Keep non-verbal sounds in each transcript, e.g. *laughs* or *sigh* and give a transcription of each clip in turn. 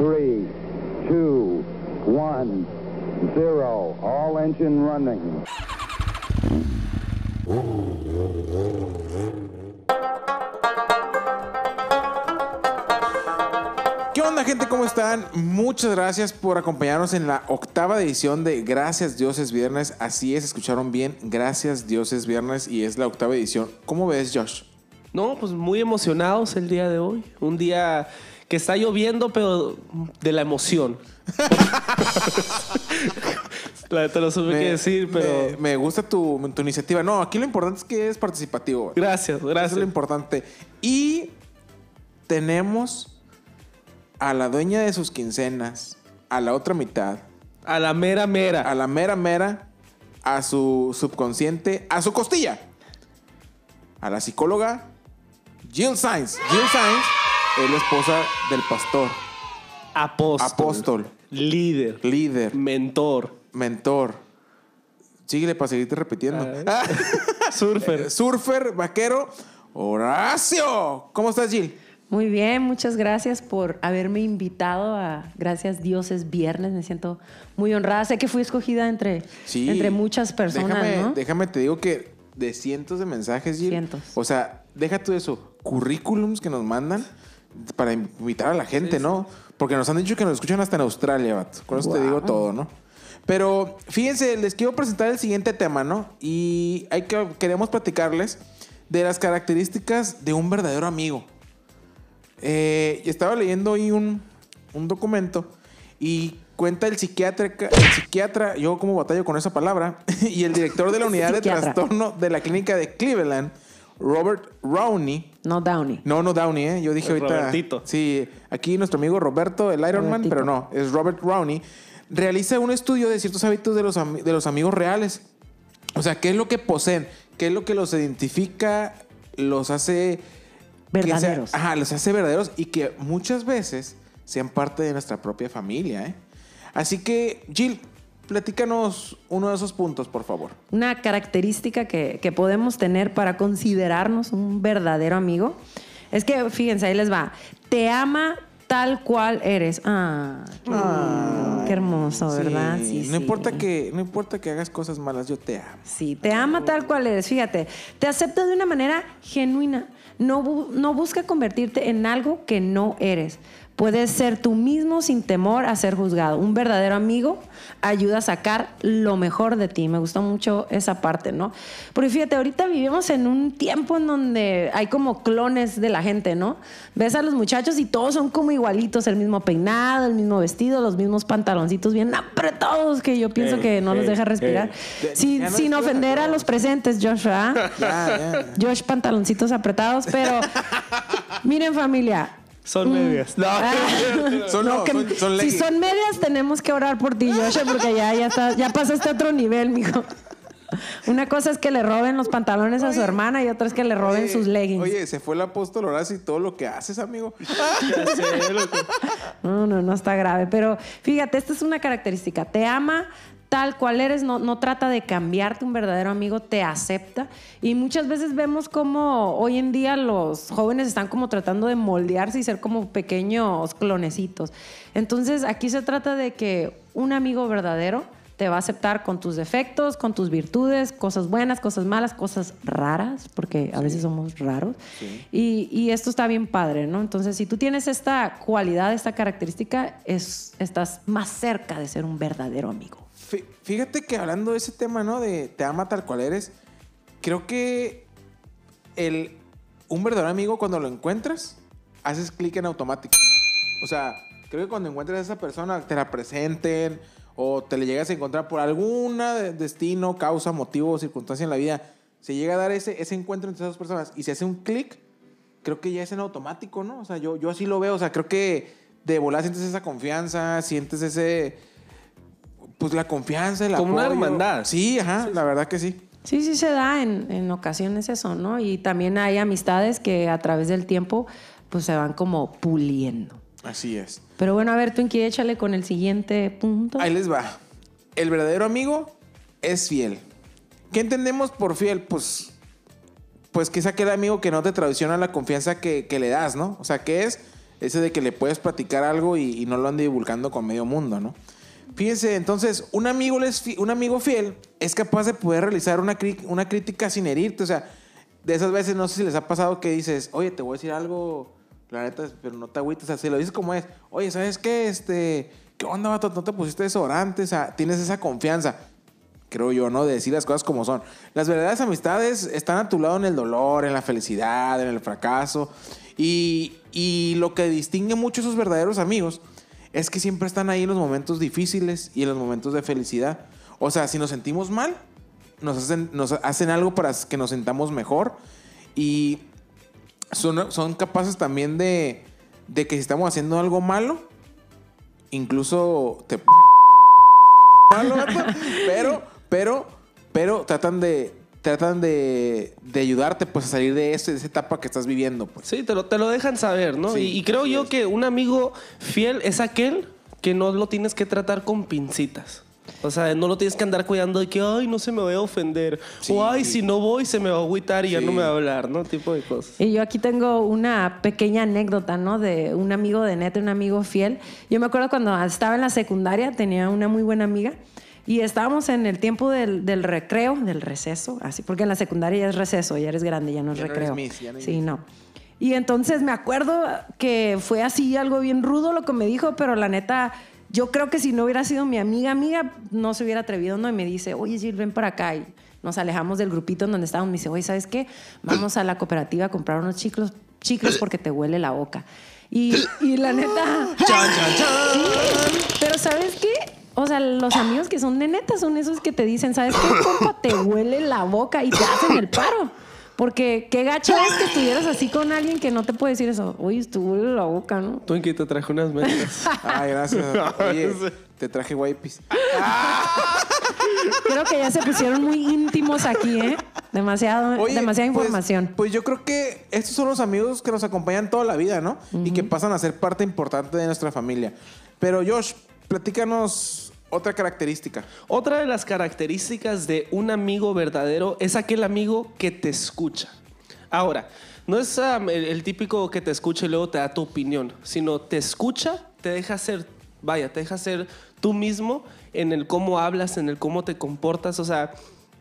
three, two, one, zero. All engine running. ¿Qué onda gente? ¿Cómo están? Muchas gracias por acompañarnos en la octava edición de Gracias Dios es Viernes. Así es, escucharon bien. Gracias Dios es Viernes y es la octava edición. ¿Cómo ves, Josh? No, pues muy emocionados el día de hoy. Un día que está lloviendo, pero de la emoción. *laughs* la te lo supe que decir, pero. Me, me gusta tu, tu iniciativa. No, aquí lo importante es que es participativo. güey. Gracias, Eso gracias. es lo importante. Y tenemos a la dueña de sus quincenas, a la otra mitad, A la mera mera. a la mera mera, a su subconsciente, a su costilla, a la psicóloga Jill Sainz. Jill Sainz es la esposa del pastor, Apóstol. apóstol, Líder. líder, Mentor. mentor. Síguele para seguirte repitiendo. *laughs* Surfer. Surfer, vaquero, Horacio. ¿Cómo estás, Jill? Muy bien, muchas gracias por haberme invitado a Gracias Dios es Viernes. Me siento muy honrada. Sé que fui escogida entre, Sí. entre muchas personas, déjame, ¿no? Déjame te digo que de cientos de mensajes, Jill. Cientos. O sea, deja tú eso. Currículums que nos mandan para invitar a la gente, ¿no? Porque nos han dicho que nos escuchan hasta en Australia, vato. Con eso te digo todo, ¿no? Pero fíjense, les quiero presentar el siguiente tema, ¿no? Y hay que, queremos platicarles de las características de un verdadero amigo. Eh, estaba leyendo hoy un, un documento y cuenta el psiquiatra, el psiquiatra, yo como batallo con esa palabra, *laughs* y el director de la unidad de trastorno de la clínica de Cleveland, Robert Rowney. No Downey. No, no Downey, ¿eh? Yo dije ahorita. Robertito. Sí, aquí nuestro amigo Roberto, el Iron Man, pero no, es Robert Rowney. Realiza un estudio de ciertos hábitos de los, de los amigos reales. O sea, ¿qué es lo que poseen? ¿Qué es lo que los identifica? Los hace sea- Verdaderos. ajá, los hace verdaderos y que muchas veces sean parte de nuestra propia familia. ¿eh? Así que, Jill, platícanos uno de esos puntos, por favor. Una característica que, que podemos tener para considerarnos un verdadero amigo es que, fíjense, ahí les va. Te ama tal cual eres. Ah, qué, hermoso, ¿verdad? Sí, Sí, no, sí. Importa que, no importa que hagas cosas malas, yo te amo. Sí, te ama tal cual eres, fíjate. Te acepta de una manera genuina. No, no busca convertirte en algo que no eres. Puedes ser tú mismo sin temor a ser juzgado. Un verdadero amigo ayuda a sacar lo mejor de ti. Me gustó mucho esa parte, ¿no? Porque fíjate, ahorita vivimos en un tiempo en donde hay como clones de la gente, ¿no? Ves a los muchachos y todos son como igualitos, el mismo peinado, el mismo vestido, los mismos pantaloncitos bien apretados que yo pienso que no los deja respirar. Sin, ofender a los presentes, Josh, ¿verdad? Josh, pantaloncitos apretados, pero *laughs* miren familia. Son medias. No. ah, *laughs* Son, no, que- son, son si leggings. son medias, tenemos que orar por ti, Josh, porque ya, ya, está, ya pasaste a otro nivel, mijo. Una cosa es que le roben los pantalones a su hermana y otra es que le roben Oye, sus leggings. Oye, se fue el apóstol Horacio y todo lo que haces, amigo. Ya sé, loco. No, no, no está grave. Pero fíjate, esta es una característica. Te ama tal cual eres, no, no trata de cambiarte, un verdadero amigo te acepta. Y muchas veces vemos como hoy en día los jóvenes están como tratando de moldearse y ser como pequeños clonecitos. Entonces aquí se trata de que un amigo verdadero te va a aceptar con tus defectos, con tus virtudes, cosas buenas, cosas malas, cosas raras, porque a veces somos raros. Y, y esto está bien padre, ¿no? Entonces, si tú tienes esta cualidad, esta característica, es, estás más cerca de ser un verdadero amigo. Fí- Fíjate que hablando de ese tema, ¿no? De te ama tal cual eres, creo que el, un verdadero amigo cuando lo encuentras, haces clic en automático. O sea, creo que cuando encuentras a esa persona, te la presenten o te le llegas a encontrar por alguna de- destino, causa, motivo o circunstancia en la vida, se llega a dar ese, ese encuentro entre esas personas y se hace un clic, creo que ya es en automático, ¿no? O sea, yo, yo así lo veo, o sea, creo que de volar sientes esa confianza, sientes ese pues la confianza, el Como una apoyo. hermandad. Sí, ajá, la verdad que sí. Sí, sí se da en, en ocasiones eso, ¿no? Y también hay amistades que a través del tiempo pues se van como puliendo. Así es. Pero bueno, a ver, Twinkie, échale con el siguiente punto. Ahí les va. El verdadero amigo es fiel. ¿Qué entendemos por fiel? Pues, pues que es aquel amigo que no te traiciona la confianza que, que le das, ¿no? O sea, que es Ese de que le puedes platicar algo y, y no lo ande divulgando con medio mundo, ¿no? Fíjense, entonces, un amigo, les fi- un amigo fiel es capaz de poder realizar una, crítica sin herirte. O sea, de esas veces no sé si les ha pasado que dices, oye, te voy a decir algo, la neta, pero no te agüites. O sea, si lo dices como es, oye, ¿sabes qué? Este, ¿qué onda, vato? ¿No te pusiste desodorante? O sea, tienes esa confianza creo yo, ¿no? De decir las cosas como son. Las verdaderas amistades están a tu lado en el dolor, en la felicidad, en el fracaso. Y, y lo que distingue mucho a esos verdaderos amigos es que siempre están ahí en los momentos difíciles y en los momentos de felicidad. O sea, si nos sentimos mal, nos hacen, nos hacen algo para que nos sentamos mejor. Y son, son capaces también de, de que si estamos haciendo algo malo, incluso te *laughs* malo, *laughs* pero, pero, pero tratan de, tratan de, de ayudarte pues a salir de, ese, de esa etapa que estás viviendo. Pues. Sí, te lo, te lo dejan saber, ¿no? Sí, y, y creo yo es. que un amigo fiel es aquel que no lo tienes que tratar con pincitas. O sea, no lo tienes que andar cuidando de que, ay, no se me vaya a ofender. Sí. O, ay, si no voy, se me va a agüitar y ya Sí. no me va a hablar, ¿no? Tipo de cosas. Y yo aquí tengo una pequeña anécdota, ¿no? De un amigo de neta, un amigo fiel. Yo me acuerdo cuando estaba en la secundaria, tenía una muy buena amiga y estábamos en el tiempo del, del recreo, del receso, así, porque en la secundaria ya es receso, ya eres grande, ya no es Ya no eres recreo. miss, ya no sí, miss. no. Y entonces me acuerdo que fue así algo bien rudo lo que me dijo, pero la neta, yo creo que si no hubiera sido mi amiga, amiga, no se hubiera atrevido, ¿no? Y me dice, oye, Gil, ven para acá. Y nos alejamos del grupito en donde estábamos. Me dice, oye, ¿sabes qué? Vamos a la cooperativa a comprar unos chiclos, chicles porque te huele la boca. Y, y la neta... Sí, pero ¿sabes qué? O sea, los amigos que son de neta son esos que te dicen, ¿sabes qué, *coughs* compa? Te huele la boca y te hacen el paro. Porque qué gacho es que estuvieras así con alguien que no te puede decir eso. Oye, te huele la boca, ¿no? Twinkie te traje unas mentas. *laughs* Ay, gracias. *laughs* Oye, te traje wipes. *laughs* Creo que ya se pusieron muy íntimos aquí, ¿eh? Demasiado, Oye, demasiada pues- información. Pues, yo creo que estos son los amigos que nos acompañan toda la vida, ¿no? Y que pasan a ser parte importante de nuestra familia. Pero Josh, platícanos otra característica. Otra de las características de un amigo verdadero es aquel amigo que te escucha. Ahora, no es um, el, el típico que te escucha y luego te da tu opinión, sino te escucha, te deja ser, vaya, te deja ser tú mismo en el cómo hablas, en el cómo te comportas, o sea,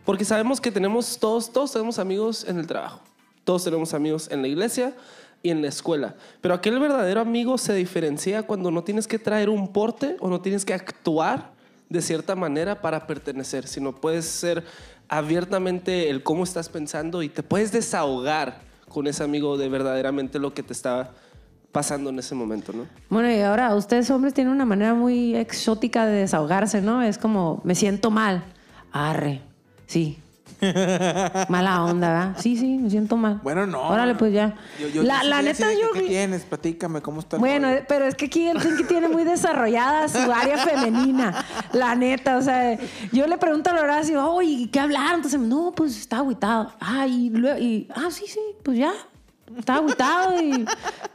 porque sabemos que tenemos todos, todos tenemos amigos en el trabajo, todos tenemos amigos en la iglesia y en la escuela, pero aquel verdadero amigo se diferencia cuando no tienes que traer un porte o no tienes que actuar de cierta manera para pertenecer, sino puedes ser abiertamente el cómo estás pensando y te puedes desahogar con ese amigo de verdaderamente lo que te está pasando en ese momento, ¿no? Bueno, y ahora ustedes hombres tienen una manera muy exótica de desahogarse, ¿no? Es como, me siento mal. Arre, sí. *laughs* Mala onda, ¿verdad? Sí, sí, me siento mal. Bueno, no. Órale, pues ya. Yo- yo- la yo la neta, yo... ¿Qué tienes? Platícame, ¿cómo estás? Bueno, pero es que aquí el Tinky tiene muy desarrollada su área femenina, la neta, o sea, yo le pregunto a Horacio, oye, ¿qué hablaron? Entonces, no, pues está agüitado. Ah, y, luego- y ah, sí, sí, pues ya, está agüitado y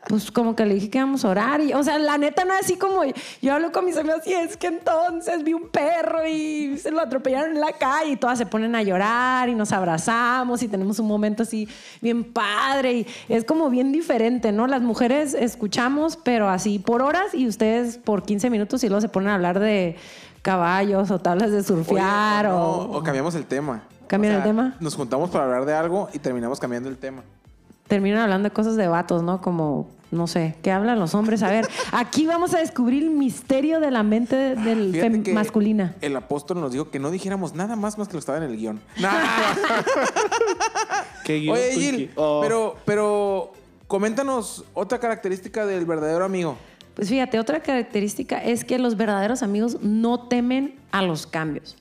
pues como que le dije que íbamos a orar. Y, o sea, la neta no es así como yo hablo con mis amigos y es que entonces vi un perro y se lo atropellaron en la calle y todas se ponen a llorar y nos abrazamos y tenemos un momento así bien padre y es como bien diferente, ¿no? Las mujeres escuchamos, pero así por horas y ustedes por 15 minutos y luego se ponen a hablar de caballos o tablas de surfear o, no, o, o cambiamos el tema. ¿Cambian el tema? Nos juntamos para hablar de algo y terminamos cambiando el tema. Terminan hablando de cosas de vatos, ¿no? Como, no sé, ¿qué hablan los hombres? A ver, aquí vamos a descubrir el misterio de la mente del Fíjate fem- que masculina. El apóstol nos dijo que no dijéramos nada más más que lo estaba en el guion. *laughs* ¿Qué guion, Oye? Gil, Oh. pero, pero coméntanos otra característica del verdadero amigo. Pues fíjate, otra característica es que los verdaderos amigos no temen a los cambios.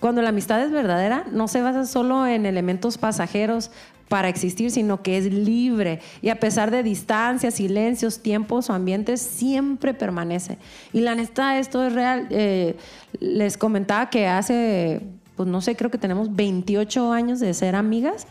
Cuando la amistad es verdadera, no se basa solo en elementos pasajeros para existir, sino que es libre y a pesar de distancias, silencios, tiempos o ambientes, siempre permanece. Y la neta, esto es real. Eh, les comentaba que hace, pues no sé, creo que tenemos 28 años de ser amigas.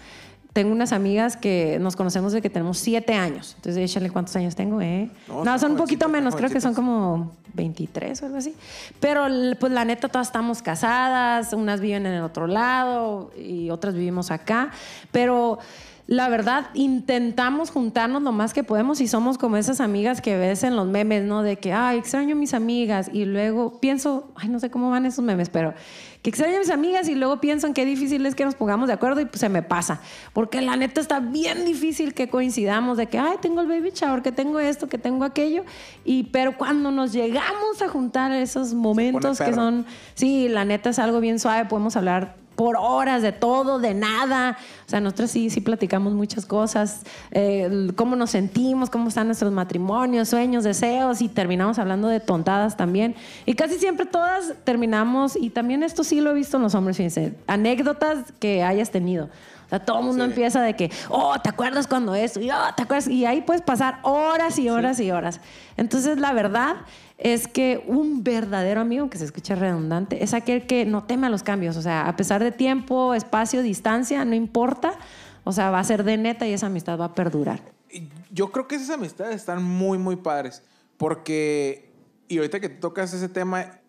Tengo unas amigas que nos conocemos de que tenemos 7 años. Entonces, échale cuántos años tengo, ¿eh? No, No, son un poquito menos, creo que son como 23 o algo así. Pero pues la neta todas estamos casadas, unas viven en el otro lado y otras vivimos acá. Pero la verdad, intentamos juntarnos lo más que podemos y somos como esas amigas que ves en los memes, ¿no? De que, ay, extraño a mis amigas y luego pienso, ay, no sé cómo van esos memes, pero que extraño a mis amigas y luego pienso en qué difícil es que nos pongamos de acuerdo y pues se me pasa. Porque la neta está bien difícil que coincidamos de que, ay, tengo el baby shower, que tengo esto, que tengo aquello. Y, pero cuando nos llegamos a juntar esos momentos que son, sí, la neta es algo bien suave, podemos hablar por horas de todo, de nada. O sea, nosotros sí, sí platicamos muchas cosas, eh, cómo nos sentimos, cómo están nuestros matrimonios, sueños, deseos, y terminamos hablando de tontadas también. Y casi siempre todas terminamos, y también esto sí lo he visto en los hombres, fíjense, anécdotas que hayas tenido. O sea, todo el mundo empieza de que, oh, ¿te acuerdas cuando eso? Y, oh, ¿te acuerdas? Y ahí puedes pasar horas y horas y horas. Entonces, la verdad es que un verdadero amigo, aunque se escuche redundante, es aquel que no teme a los cambios. O sea, a pesar de tiempo, espacio, distancia, no importa. O sea, va a ser de neta y esa amistad va a perdurar. Yo creo que esas amistades están muy, muy padres. Porque, y ahorita que tocas ese tema,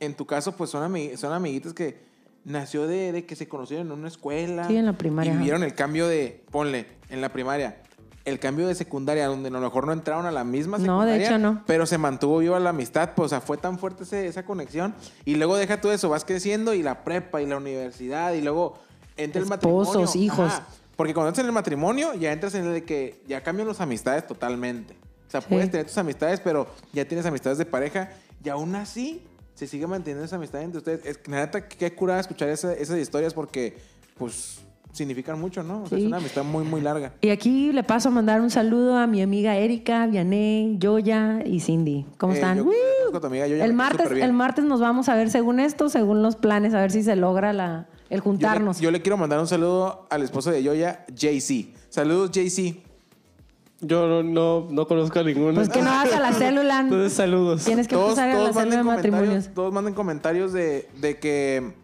en tu caso, pues son, amig- son amiguitas que nació de, de que se conocieron en una escuela. Sí, en la primaria, Y vieron el cambio de, ponle, en la primaria, el cambio de secundaria, donde a lo mejor no entraron a la misma No, de secundaria. hecho, no. Pero se mantuvo viva la amistad, pues, o sea, fue tan fuerte ese- esa conexión. Y luego deja todo eso, vas creciendo y la prepa y la universidad y luego entra el Esposos, matrimonio. hijos. Ajá. Porque cuando entras en el matrimonio, ya entras en el de que ya cambian las amistades totalmente. O sea, Sí. puedes tener tus amistades, pero ya tienes amistades de pareja y aún así se sigue manteniendo esa amistad entre ustedes. Es que, neta, qué curada escuchar esa- esas historias porque, pues, significan mucho, ¿no? O sea, Sí. es una amistad muy, muy larga. Y aquí le paso a mandar un saludo a mi amiga Erika, Vianey, Yoya y Cindy. ¿Cómo Eh, están? yo el, martes, el martes nos vamos a ver según esto, según los planes, a ver si se logra la, el Yo juntarnos. le, yo le quiero mandar un saludo al esposo de Yoya, JC. Saludos, JC. Yo no, no, no conozco a ninguno. Pues que no hagas a la célula. *laughs* Entonces, saludos. Tienes que Todos, empezar a la célula de matrimonios. todos manden comentarios de, de que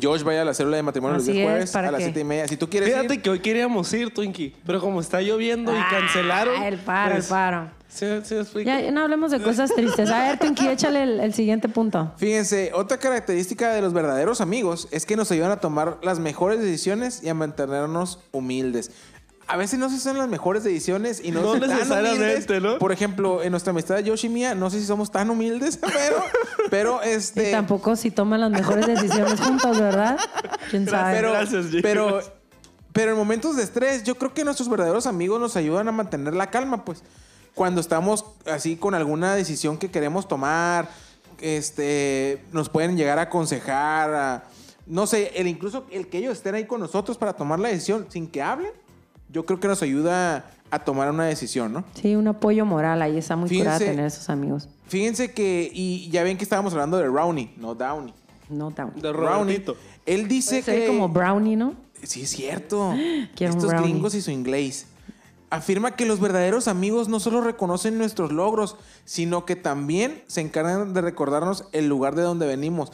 Josh vaya a la célula de matrimonio los Así días es, jueves para a las que- siete y media. Si tú quieres Fíjate ir, que hoy queríamos ir, Twinkie, pero como está lloviendo y Ah, cancelaron. el paro, pues, el paro. ¿Sí, sí me explico? Ya no hablemos de cosas tristes. A ver, Pinky, échale el, el siguiente punto. Fíjense, otra característica de los verdaderos amigos es que nos ayudan a tomar las mejores decisiones y a mantenernos humildes. A veces no sé si son las mejores decisiones y no, No son tan necesariamente, humildes. ¿no? Por ejemplo, en nuestra amistad de Yoshi y mía, no sé si somos tan humildes, *laughs* pero, pero este. Y tampoco si toman las mejores decisiones juntos, ¿verdad? ¿Quién sabe? pero, Gracias, Jimmy. pero, pero en momentos de estrés, yo creo que nuestros verdaderos amigos nos ayudan a mantener la calma, pues. Cuando estamos así con alguna decisión que queremos tomar, este, nos pueden llegar a aconsejar, a- no sé, el incluso el que ellos estén ahí con nosotros para tomar la decisión sin que hablen, yo creo que nos ayuda a tomar una decisión, ¿no? Sí, un apoyo moral ahí está muy curada Fíjense- tener esos amigos. Fíjense que, y ya ven que estábamos hablando de Rowney, no Downey. No down. De Rowney. Él dice Se ve que... como brownie, ¿no? Sí, es cierto. *gasps* Quiero Estos brownie. gringos y su inglés. Afirma que los verdaderos amigos no solo reconocen nuestros logros, sino que también se encargan de recordarnos el lugar de donde venimos.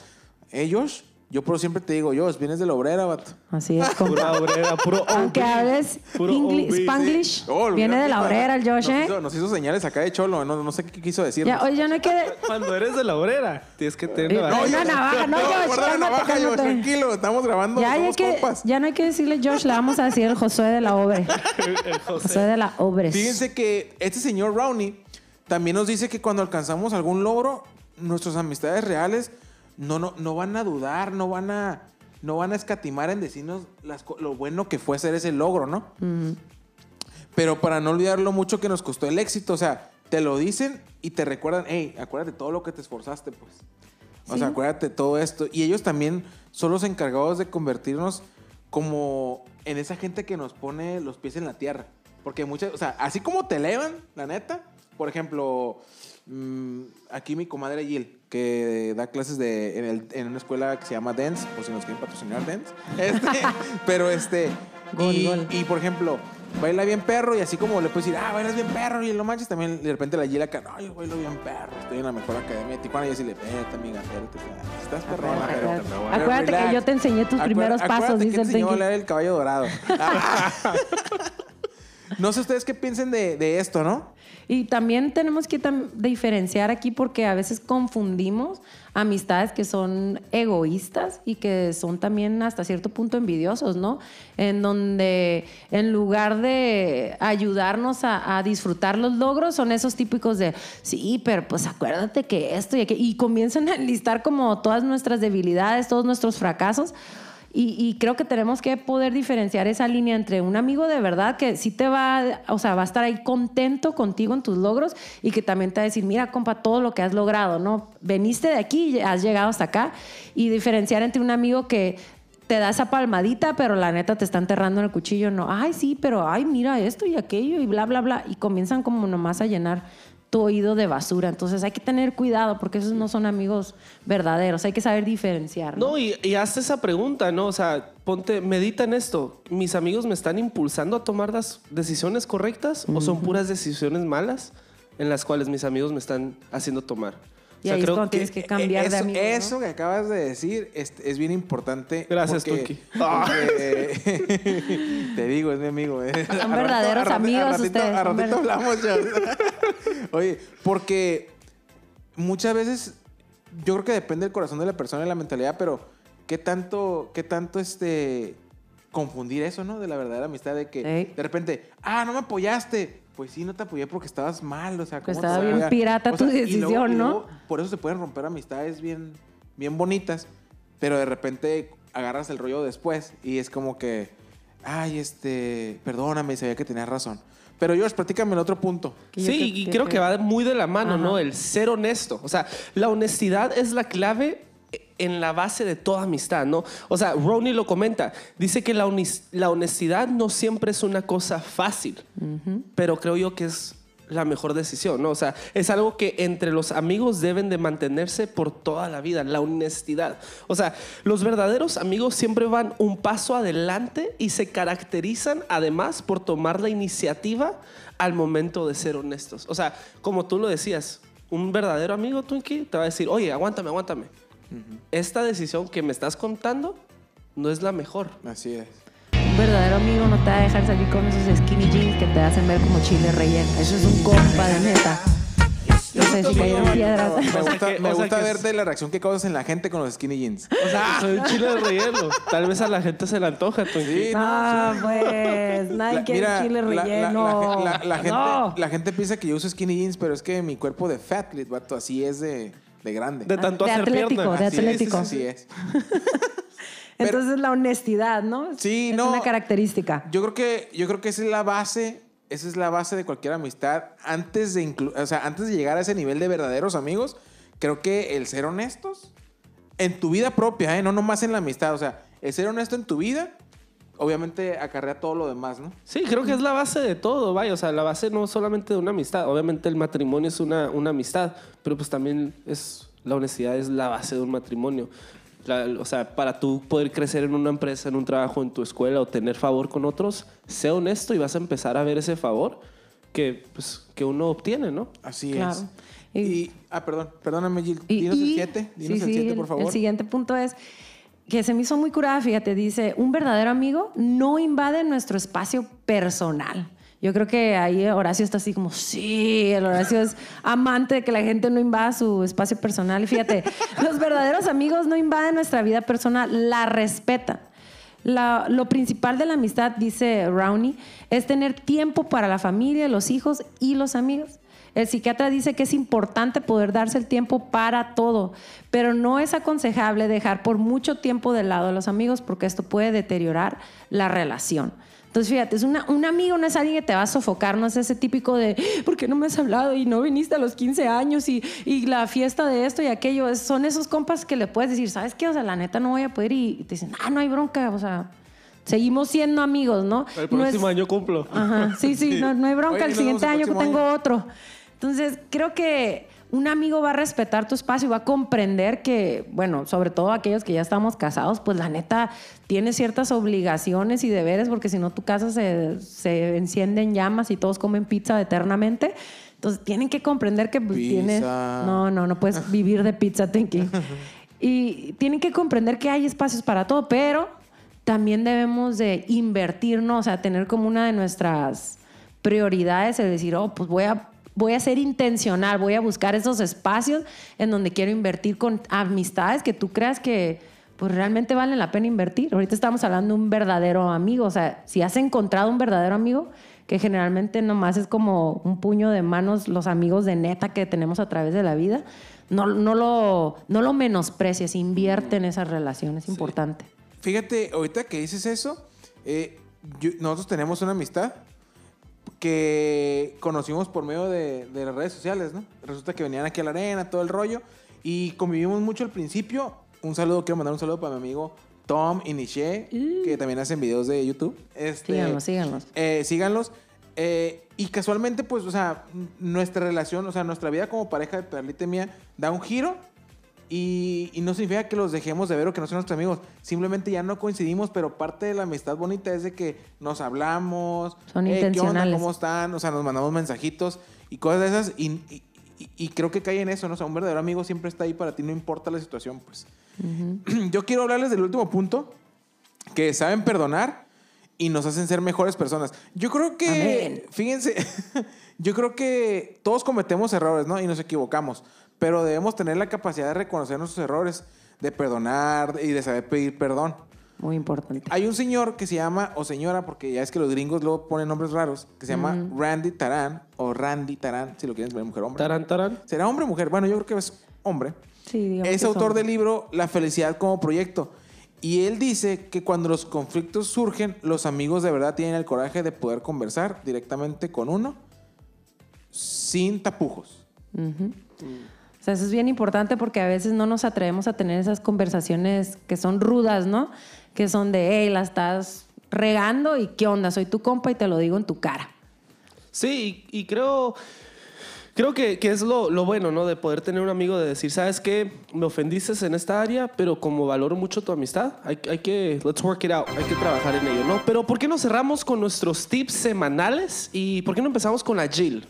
Ellos, yo por siempre te digo, yo, vienes de la obrera, vato. Así es. como- Pura obrera, puro *laughs* Aunque hables Puro OB, sí. Spanglish, Oh, viene de la compa. obrera el Josh, nos ¿eh? Hizo, nos hizo señales acá de cholo, no, no sé qué quiso decir. Ya, oye, ya no hay que... *laughs* Cuando eres de la obrera, tienes que tener navaja. no, una navaja, no, Josh, guarda la navaja, Josh, tranquilo, estamos grabando, Ya, hay somos que, compas. ya no hay que decirle Josh, le vamos a decir el Josué de la Obre. *laughs* El José. Josué de la Obres. Fíjense que este señor Rowney también nos dice que cuando alcanzamos algún logro, nuestras amistades reales no, no, no van a dudar, no van a, no van a escatimar en decirnos las lo bueno que fue hacer ese logro, ¿no? Pero para no olvidar lo mucho que nos costó el éxito, o sea, te lo dicen y te recuerdan, hey, acuérdate todo lo que te esforzaste, pues. O sea, acuérdate de todo esto. Y ellos también son los encargados de convertirnos como en esa gente que nos pone los pies en la tierra. Porque muchas, o sea, así como te elevan, la neta, por ejemplo, mm, aquí mi comadre Jill, que da clases de, en, el- en una escuela que se llama Dance, por si nos quieren patrocinar Dance. *laughs* Este, pero este, Gol, y, gol. y, por ejemplo, baila bien perro y así como le puedes decir, ah, bailas bien perro y lo manches, también de repente la Jill acá, no, yo bailo bien perro, estoy en la mejor academia de Tijuana y yo decirle, espérate, amiga, espérate, estás perrona, Acuérdate, pero- acuérdate. Acuérdate que yo te enseñé tus Acuérdate- primeros pasos, acuérdate dice que el te enseñó a bailar el caballo dorado. *laughs* *laughs* No sé ustedes qué piensen de, esto, ¿no? Y también tenemos que diferenciar aquí porque a veces confundimos amistades que son egoístas y que son también hasta cierto punto envidiosos, ¿no? En donde en lugar de ayudarnos a, disfrutar los logros, son esos típicos de, sí, pero pues acuérdate que esto y aquello, y comienzan a enlistar como todas nuestras debilidades, todos nuestros fracasos. Y, creo que tenemos que poder diferenciar esa línea entre un amigo de verdad que sí te va, o sea, va a estar ahí contento contigo en tus logros y que también te va a decir, mira, compa, todo lo que has logrado, ¿no? Veniste de aquí y has llegado hasta acá. Y diferenciar entre un amigo que te da esa palmadita, pero la neta te está enterrando en el cuchillo, no, ay, sí, pero ay, mira esto y aquello y bla, bla, bla. Y comienzan como nomás a llenar tu oído de basura. Entonces hay que tener cuidado porque esos no son amigos verdaderos. Hay que saber diferenciar. ¿no? No, y, y hazte esa pregunta, ¿no? O sea, ponte, medita en esto. ¿Mis amigos me están impulsando a tomar las decisiones correctas o son puras decisiones malas en las cuales mis amigos me están haciendo tomar? Y ahí es cuando tienes que cambiar de eso, amigo. ¿no? Eso que acabas de decir es, es bien importante. Gracias, porque- Tuki. *laughs* porque- *laughs* te digo, es mi amigo. eh. Son verdaderos rato- amigos al ratito- ustedes, son ratito verdaderos. hablamos ya. *laughs* *laughs* Oye, porque muchas veces yo creo que depende del corazón de la persona y la mentalidad, pero ¿qué tanto, qué tanto este confundir eso, ¿no? De la verdadera amistad de que de repente, ah, no me apoyaste. Pues sí, no te apoyé porque estabas mal, o sea, Que ¿cómo estaba bien pirata O tu sea, decisión, luego- ¿no? luego por eso se pueden romper amistades bien, bien bonitas, pero de repente agarras el rollo después y es como que, ay, este, perdóname, sabía que tenías razón. Pero George, platícame el otro punto. Yo Sí, y creo que va muy de la mano, ¿no? El ser honesto. O sea, la honestidad es la clave en la base de toda amistad, ¿no? O sea, Ronnie lo comenta. Dice que la, la honestidad no siempre es una cosa fácil, pero creo yo que es la mejor decisión, ¿no? O sea, es algo que entre los amigos deben de mantenerse por toda la vida, la honestidad. O sea, los verdaderos amigos siempre van un paso adelante y se caracterizan además por tomar la iniciativa al momento de ser honestos. O sea, como tú lo decías, un verdadero amigo, Twinkie, te va a decir, oye, aguántame, aguántame. Esta decisión que me estás contando no es la mejor. Así es. Verdadero amigo no te va a dejar salir con esos skinny jeans que te hacen ver como chile relleno. Eso es un compa de neta. No sé si cayeron piedras. Me gusta, que- me gusta verte la reacción que causas en la gente con los skinny jeans. O sea, soy un chile de relleno. Tal vez a la gente se le antoja, Ah, pues, nadie La- quiere mira, chile la- la- relleno. La, la- la gente, No. la gente piensa que yo uso skinny jeans, pero es que mi cuerpo de fatlet, vato, así es de, de grande. De tanto De hacer atlético, pierna. de Así es, atlético. Así es. *laughs* Pero- Entonces la honestidad, ¿no? Sí, es no. una característica. Yo creo que, yo creo que esa es la base, esa es la base de cualquier amistad. Antes de inclu- o sea, antes de llegar a ese nivel de verdaderos amigos, creo que el ser honestos en tu vida propia, ¿eh? no nomás en la amistad. O sea, el ser honesto en tu vida, obviamente acarrea todo lo demás, ¿no? Sí, creo que es la base de todo, vaya. O sea, la base no solamente de una amistad. Obviamente el matrimonio es una, una amistad, pero pues también es la honestidad es la base de un matrimonio. La- o sea, para tú poder crecer en una empresa, en un trabajo, en tu escuela o tener favor con otros, sé honesto y vas a empezar a ver ese favor que, pues, que uno obtiene, ¿no? Así Claro. es. Y- Y, ah, perdón, perdóname, Gil. Y- Dinos el y- 7, dinos sí, el sí, 7, por favor. El siguiente punto es que se me hizo muy curada, fíjate, dice, un verdadero amigo no invade nuestro espacio personal. Yo creo que ahí Horacio está así como, sí, el Horacio es amante de que la gente no invada su espacio personal. Fíjate, *laughs* los verdaderos amigos no invaden nuestra vida personal, la respetan. La- lo principal de la amistad, dice Rowney, es tener tiempo para la familia, los hijos y los amigos. El psiquiatra dice que es importante poder darse el tiempo para todo, pero no es aconsejable dejar por mucho tiempo de lado a los amigos porque esto puede deteriorar la relación. Entonces, fíjate, es una, un amigo no es alguien que te va a sofocar, no es ese típico de, ¿por qué no me has hablado y no viniste a los 15 años y, y la fiesta de esto y aquello? Son esos compas que le puedes decir, ¿sabes qué? O sea, la neta no voy a poder y, te dicen, ah, no hay bronca, o sea, seguimos siendo amigos, ¿no? El No es- próximo año cumplo. Ajá, sí, sí, no, no hay *laughs* bronca. Oye, el siguiente año tengo año. otro. Entonces, creo que un amigo va a respetar tu espacio y va a comprender que, bueno, sobre todo aquellos que ya estamos casados, pues la neta tiene ciertas obligaciones y deberes, porque si no tu casa se, se enciende en llamas y todos comen pizza eternamente. Entonces, tienen que comprender que pues, tienes... No, no, no puedes vivir de pizza, *laughs* Tinky. Y tienen que comprender que hay espacios para todo, pero también debemos de invertirnos, o sea, tener como una de nuestras prioridades, el decir, oh, pues voy a, voy a ser intencional, voy a buscar esos espacios en donde quiero invertir con amistades que tú creas que pues realmente valen la pena invertir. Ahorita estamos hablando de un verdadero amigo, o sea, si has encontrado un verdadero amigo, que generalmente nomás es como un puño de manos los amigos de neta que tenemos a través de la vida, no, no, lo, no lo menosprecies, invierte en esas relaciones, es importante. Fíjate, ahorita que dices eso, eh, yo- nosotros tenemos una amistad que conocimos por medio de, de las redes sociales, ¿no? Resulta que venían aquí a la arena, todo el rollo, y convivimos mucho al principio. Un saludo, quiero mandar un saludo para mi amigo Tom y Niche, que también hacen videos de YouTube. Este, Síganlos, síganlos. eh, síganlos. Eh, y casualmente, pues, o sea, nuestra relación, o sea, nuestra vida como pareja de Perlita y mía da un giro y, y no significa que los dejemos de ver o que no sean nuestros amigos. Simplemente ya no coincidimos, pero parte de la amistad bonita es de que nos hablamos. Son "Eh, ¿Qué onda? intencionales. ¿Cómo están? O sea, nos mandamos mensajitos y cosas de esas. Y, y- y- creo que cae en eso, ¿no? O sea, un verdadero amigo siempre está ahí para ti, no importa la situación, pues. *clears throat* Yo quiero hablarles del último punto, que saben perdonar y nos hacen ser mejores personas. Yo creo que, Amén. fíjense, *laughs* yo creo que todos cometemos errores, ¿no? Y nos equivocamos, pero debemos tener la capacidad de reconocer nuestros errores, de perdonar y de saber pedir perdón. Muy importante. Hay un señor que se llama, o señora, porque ya es que los gringos luego ponen nombres raros, que se llama Randy Tarán, o Randy Tarán, si lo quieren poner mujer o hombre. Tarán, tarán. ¿Será hombre o mujer? Bueno, yo creo que es hombre. Sí, digamos Es que autor son- del libro La felicidad como proyecto. Y él dice que cuando los conflictos surgen, los amigos de verdad tienen el coraje de poder conversar directamente con uno sin tapujos. O sea, eso es bien importante porque a veces no nos atrevemos a tener esas conversaciones que son rudas, ¿no? Que son de, hey, la estás regando y qué onda, soy tu compa y te lo digo en tu cara. Sí, y, y creo, creo que, que es lo, lo bueno, ¿no? De poder tener un amigo de decir, ¿sabes qué? Me ofendiste en esta área, pero como valoro mucho tu amistad, hay, hay que, let's work it out, hay que trabajar en ello, ¿no? Pero ¿por qué no cerramos con nuestros tips semanales? ¿Y por qué no empezamos con la Jill?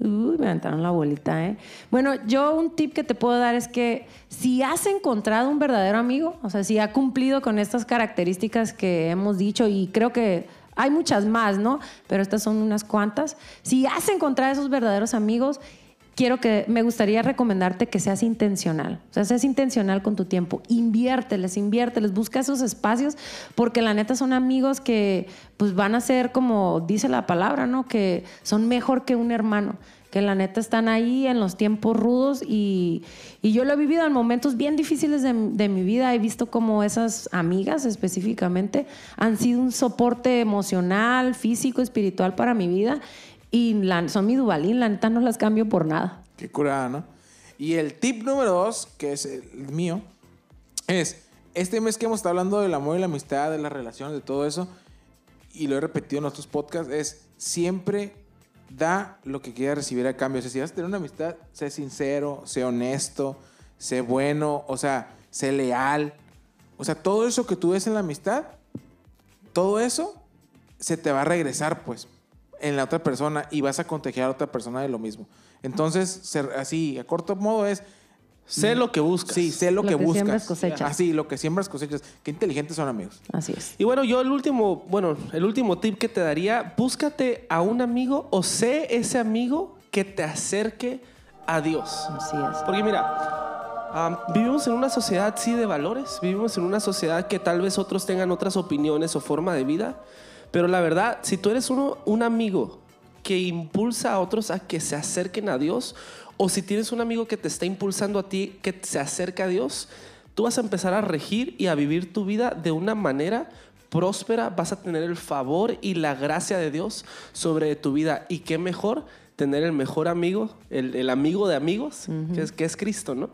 Uy, me aventaron la bolita, ¿eh? Bueno, yo un tip que te puedo dar es que si has encontrado un verdadero amigo, o sea, si ha cumplido con estas características que hemos dicho y creo que hay muchas más, ¿no? Pero estas son unas cuantas. Si has encontrado esos verdaderos amigos, quiero que me gustaría recomendarte que seas intencional. O sea, seas intencional con tu tiempo. Inviérteles, inviérteles, busca esos espacios porque la neta son amigos que pues van a ser como dice la palabra, ¿no? Que son mejor que un hermano. Que la neta están ahí en los tiempos rudos y, y yo lo he vivido en momentos bien difíciles de, de mi vida. He visto como esas amigas específicamente han sido un soporte emocional, físico, espiritual para mi vida. Y son mi Dubalín, la neta no las cambio por nada. Qué curada, ¿no? Y el tip número dos, que es el mío, es, este mes que hemos estado hablando del amor y la amistad, de las relaciones, de todo eso, y lo he repetido en otros podcasts, es siempre da lo que quieras recibir a cambio. Si vas a tener una amistad, sé sincero, sé honesto, sé bueno, o sea, sé leal. O sea, todo eso que tú ves en la amistad, todo eso se te va a regresar, pues, en la otra persona y vas a contagiar a otra persona de lo mismo. Entonces, ser así, a corto modo es... Sé lo que buscas. Sí, sé lo, Lo que, que buscas. siembras, cosechas. Así, lo que siembras cosechas. Qué inteligentes son amigos. Así es. Y bueno, yo el último, bueno, el último tip que te daría, búscate a un amigo o sé ese amigo que te acerque a Dios. Así es. Porque mira, am, vivimos en una sociedad, sí, de valores, vivimos en una sociedad que tal vez otros tengan otras opiniones o forma de vida, pero la verdad, si tú eres uno, un amigo que impulsa a otros a que se acerquen a Dios, o si tienes un amigo que te está impulsando a ti que se acerque a Dios, tú vas a empezar a regir y a vivir tu vida de una manera próspera, vas a tener el favor y la gracia de Dios sobre tu vida. Y qué mejor tener el mejor amigo, el, el amigo de amigos, que, es, que es Cristo, ¿no?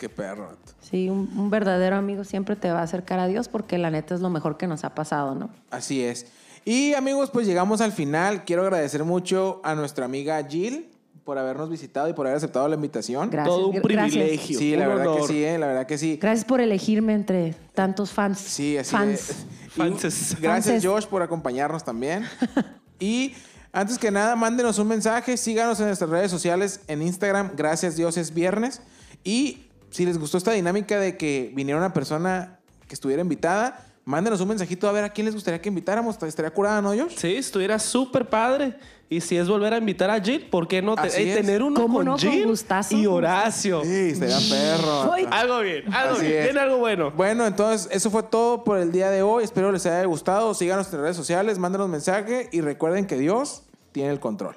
Qué perro. Sí, un, un verdadero amigo siempre te va a acercar a Dios porque la neta es lo mejor que nos ha pasado, ¿no? Así es. Y amigos, pues llegamos al final. Quiero agradecer mucho a nuestra amiga Jill por habernos visitado y por haber aceptado la invitación. Gracias. Todo un privilegio. Sí, la verdad que sí, eh, la verdad que sí. Gracias por elegirme entre tantos fans. Sí, así fans. es. Fanses. Gracias, Fanses. Josh, por acompañarnos también. *laughs* y antes que nada, mándenos un mensaje, síganos en nuestras redes sociales, en Instagram, gracias Dios es viernes. Y si les gustó esta dinámica de que viniera una persona que estuviera invitada, Mándenos un mensajito a ver a quién les gustaría que invitáramos. Estaría curada, ¿no, Josh? Sí, estuviera súper padre. Y si es volver a invitar a Jill, ¿por qué no te- Así eh, es. tener uno ¿Cómo con no? Con Jill gustazo, y Horacio? Sí, estaría perro. Ay. Algo bien, algo Así bien. es. Viene algo bueno. Bueno, entonces eso fue todo por el día de hoy. Espero les haya gustado. Síganos en redes sociales, mándenos mensaje y recuerden que Dios tiene el control.